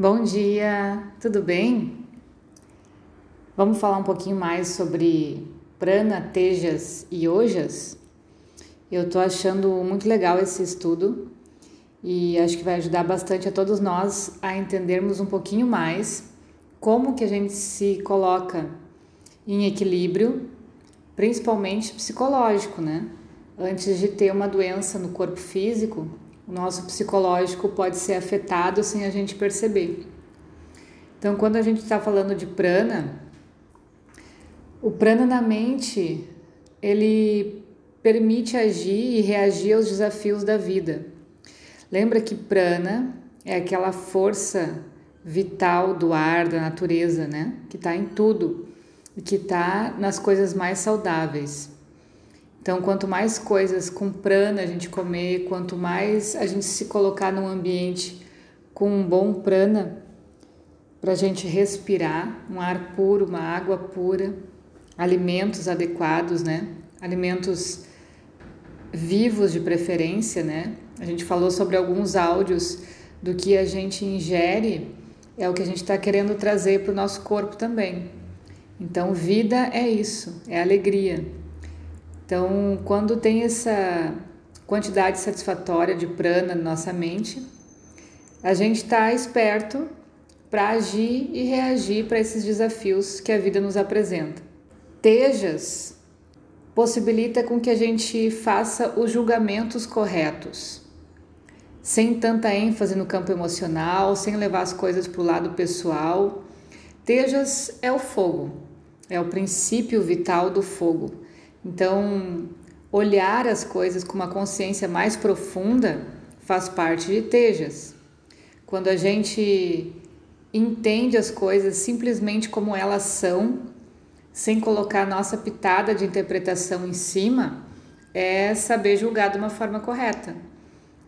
Bom dia, tudo bem? Vamos falar um pouquinho mais sobre prana, tejas e ojas? Eu tô achando muito legal esse estudo e acho que vai ajudar bastante a todos nós a entendermos um pouquinho mais como que a gente se coloca em equilíbrio, principalmente psicológico, né? Antes de ter uma doença no corpo físico, o nosso psicológico pode ser afetado sem a gente perceber. Então, quando a gente está falando de prana, o prana na mente ele permite agir e reagir aos desafios da vida. Lembra que prana é aquela força vital do ar, da natureza, né? Que está em tudo e que está nas coisas mais saudáveis. Então, quanto mais coisas com prana a gente comer, quanto mais a gente se colocar num ambiente com um bom prana, para a gente respirar um ar puro, uma água pura, alimentos adequados, né? Alimentos vivos de preferência, né? A gente falou sobre alguns áudios do que a gente ingere, é o que a gente está querendo trazer para o nosso corpo também. Então, vida é isso, é alegria. Então, quando tem essa quantidade satisfatória de prana na nossa mente, a gente está esperto para agir e reagir para esses desafios que a vida nos apresenta. Tejas possibilita com que a gente faça os julgamentos corretos, sem tanta ênfase no campo emocional, sem levar as coisas para o lado pessoal. Tejas é o fogo, é o princípio vital do fogo. Então, olhar as coisas com uma consciência mais profunda faz parte de Tejas. Quando a gente entende as coisas simplesmente como elas são, sem colocar nossa pitada de interpretação em cima, é saber julgar de uma forma correta.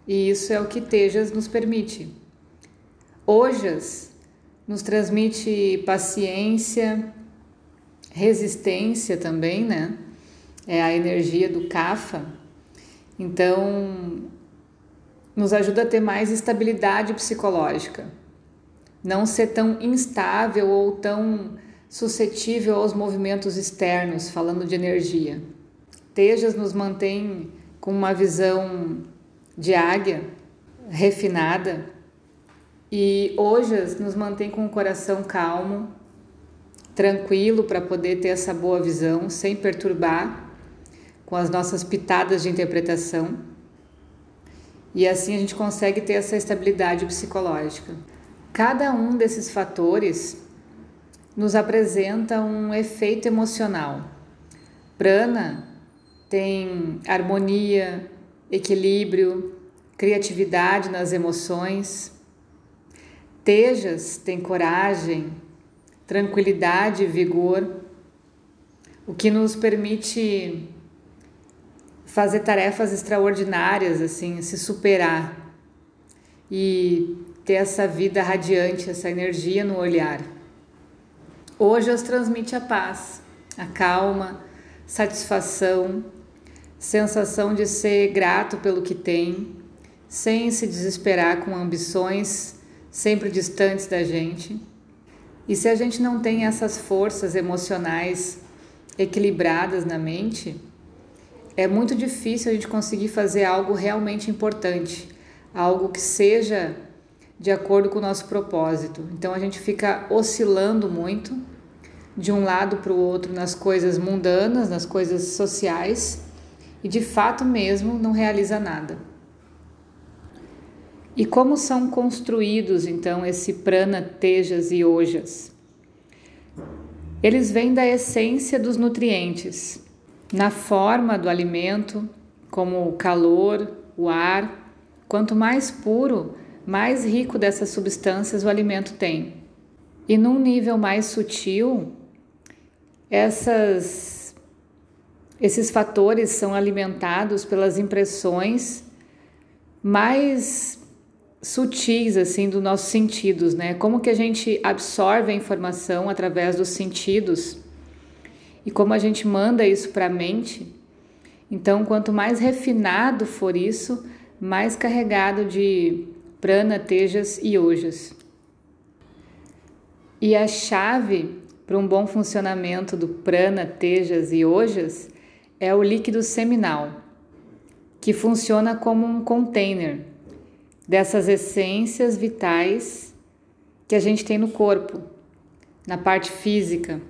E isso é o que Tejas nos permite. Ojas nos transmite paciência, resistência também, né? É a energia do Kapha. Então, nos ajuda a ter mais estabilidade psicológica. Não ser tão instável ou tão suscetível aos movimentos externos, falando de energia. Tejas nos mantém com uma visão de águia refinada e Ojas nos mantém com o coração calmo, tranquilo para poder ter essa boa visão sem perturbar com as nossas pitadas de interpretação. E assim a gente consegue ter essa estabilidade psicológica. Cada um desses fatores nos apresenta um efeito emocional. Prana tem harmonia, equilíbrio, criatividade nas emoções. Tejas tem coragem, tranquilidade e vigor, o que nos permite fazer tarefas extraordinárias, assim, se superar e ter essa vida radiante, essa energia no olhar. Hoje os transmite a paz, a calma, satisfação, sensação de ser grato pelo que tem, sem se desesperar com ambições sempre distantes da gente. E se a gente não tem essas forças emocionais equilibradas na mente, é muito difícil a gente conseguir fazer algo realmente importante, algo que seja de acordo com o nosso propósito. Então a gente fica oscilando muito de um lado para o outro nas coisas mundanas, nas coisas sociais e de fato mesmo não realiza nada. E como são construídos então esse prana, tejas e ojas? Eles vêm da essência dos nutrientes, na forma do alimento, como o calor, o ar. Quanto mais puro, mais rico dessas substâncias o alimento tem. E num nível mais sutil, essas, esses fatores são alimentados pelas impressões mais sutis assim dos nossos sentidos, né? Como que a gente absorve a informação através dos sentidos e como a gente manda isso para a mente. Então, quanto mais refinado for isso, mais carregado de prana, tejas e ojas. E a chave para um bom funcionamento do prana, tejas e ojas é o líquido seminal, que funciona como um container dessas essências vitais que a gente tem no corpo, na parte física.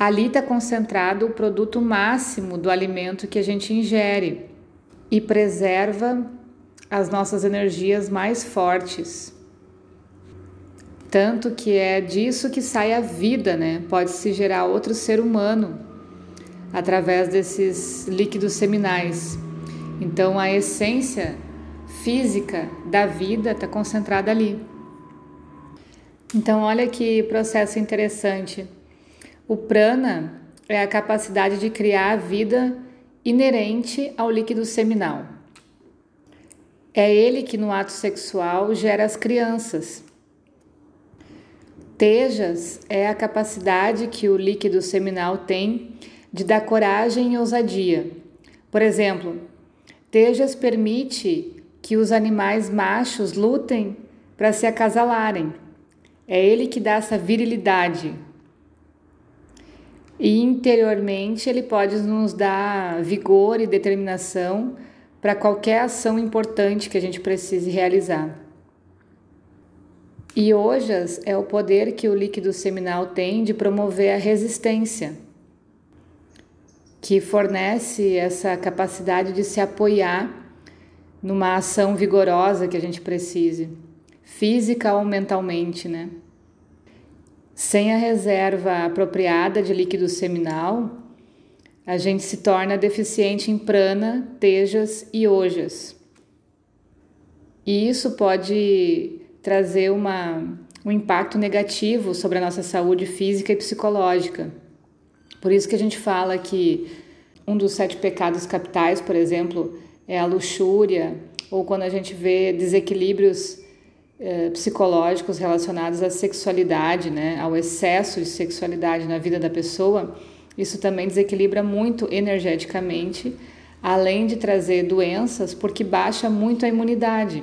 Ali está concentrado o produto máximo do alimento que a gente ingere e preserva as nossas energias mais fortes. Tanto que é disso que sai a vida, né? Pode-se gerar outro ser humano através desses líquidos seminais. Então, a essência física da vida está concentrada ali. Então, olha que processo interessante. O prana é a capacidade de criar a vida inerente ao líquido seminal. É ele que no ato sexual gera as crianças. Tejas é a capacidade que o líquido seminal tem de dar coragem e ousadia. Por exemplo, Tejas permite que os animais machos lutem para se acasalarem. É ele que dá essa virilidade. E interiormente ele pode nos dar vigor e determinação para qualquer ação importante que a gente precise realizar. E ojas é o poder que o líquido seminal tem de promover a resistência, que fornece essa capacidade de se apoiar numa ação vigorosa que a gente precise, física ou mentalmente, né? Sem a reserva apropriada de líquido seminal, a gente se torna deficiente em prana, tejas e ojas. E isso pode trazer uma, um impacto negativo sobre a nossa saúde física e psicológica. Por isso que a gente fala que um dos sete pecados capitais, por exemplo, é a luxúria, ou quando a gente vê desequilíbrios eh, psicológicos relacionados à sexualidade, né, ao excesso de sexualidade na vida da pessoa, isso também desequilibra muito energeticamente, além de trazer doenças, porque baixa muito a imunidade.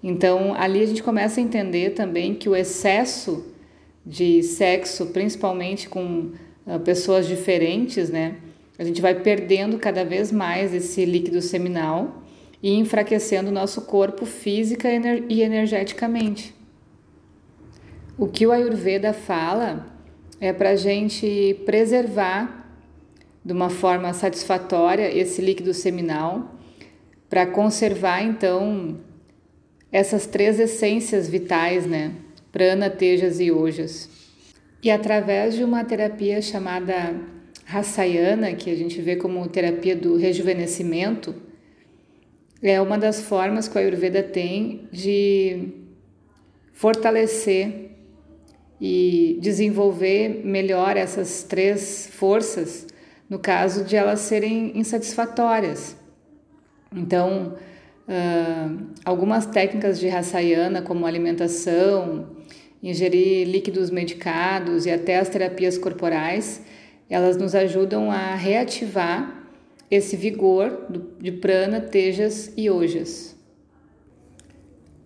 Então, ali a gente começa a entender também que o excesso de sexo, principalmente com uh, pessoas diferentes, né? A gente vai perdendo cada vez mais esse líquido seminal e enfraquecendo nosso corpo física e energeticamente. O que o Ayurveda fala é para a gente preservar de uma forma satisfatória esse líquido seminal, para conservar então essas três essências vitais, né? Prana, Tejas e Ojas. E através de uma terapia chamada Rasayana, que a gente vê como terapia do rejuvenescimento, é uma das formas que a Ayurveda tem de fortalecer e desenvolver melhor essas três forças no caso de elas serem insatisfatórias. Então, Uh, algumas técnicas de Rasayana, como alimentação, ingerir líquidos medicados e até as terapias corporais, elas nos ajudam a reativar esse vigor de prana, tejas e ojas.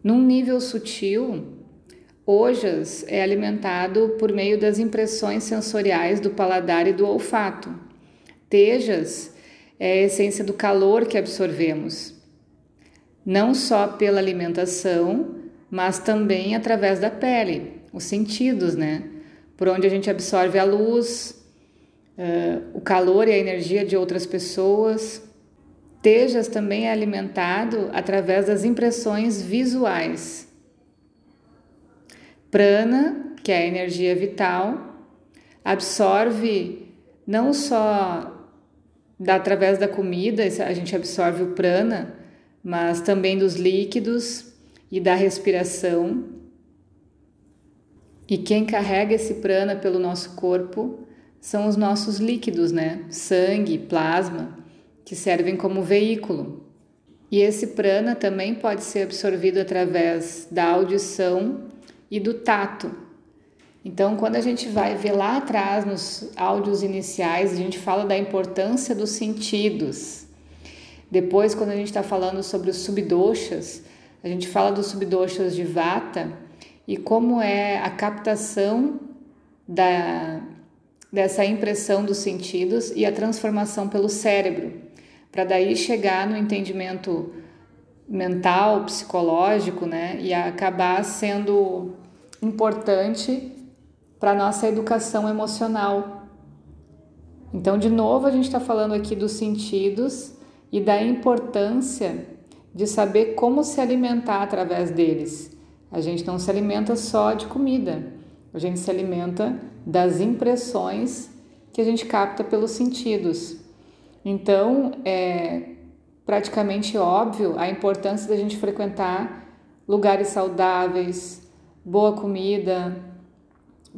Num nível sutil, ojas é alimentado por meio das impressões sensoriais do paladar e do olfato. Tejas é a essência do calor que absorvemos não só pela alimentação, mas também através da pele, os sentidos, né? Por onde a gente absorve a luz, uh, o calor e a energia de outras pessoas. Tejas também é alimentado através das impressões visuais. Prana, que é a energia vital, absorve não só da, através da comida, a gente absorve o prana, mas também dos líquidos e da respiração. E quem carrega esse prana pelo nosso corpo são os nossos líquidos, né? Sangue, plasma, que servem como veículo. E esse prana também pode ser absorvido através da audição e do tato. Então, quando a gente vai ver lá atrás nos áudios iniciais, a gente fala da importância dos sentidos. Depois, quando a gente está falando sobre os subdoshas, a gente fala dos subdoshas de Vata e como é a captação da, dessa impressão dos sentidos e a transformação pelo cérebro, para daí chegar no entendimento mental, psicológico, né, e acabar sendo importante para nossa educação emocional. Então, de novo, a gente está falando aqui dos sentidos e da importância de saber como se alimentar através deles. A gente não se alimenta só de comida, a gente se alimenta das impressões que a gente capta pelos sentidos. Então, é praticamente óbvio a importância da gente frequentar lugares saudáveis, boa comida,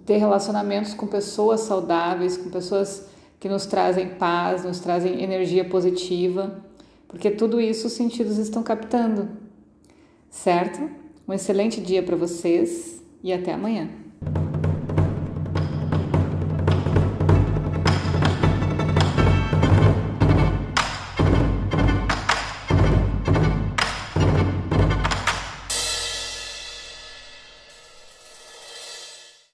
ter relacionamentos com pessoas saudáveis, com pessoas que nos trazem paz, nos trazem energia positiva, porque tudo isso os sentidos estão captando, certo? Um excelente dia para vocês e até amanhã.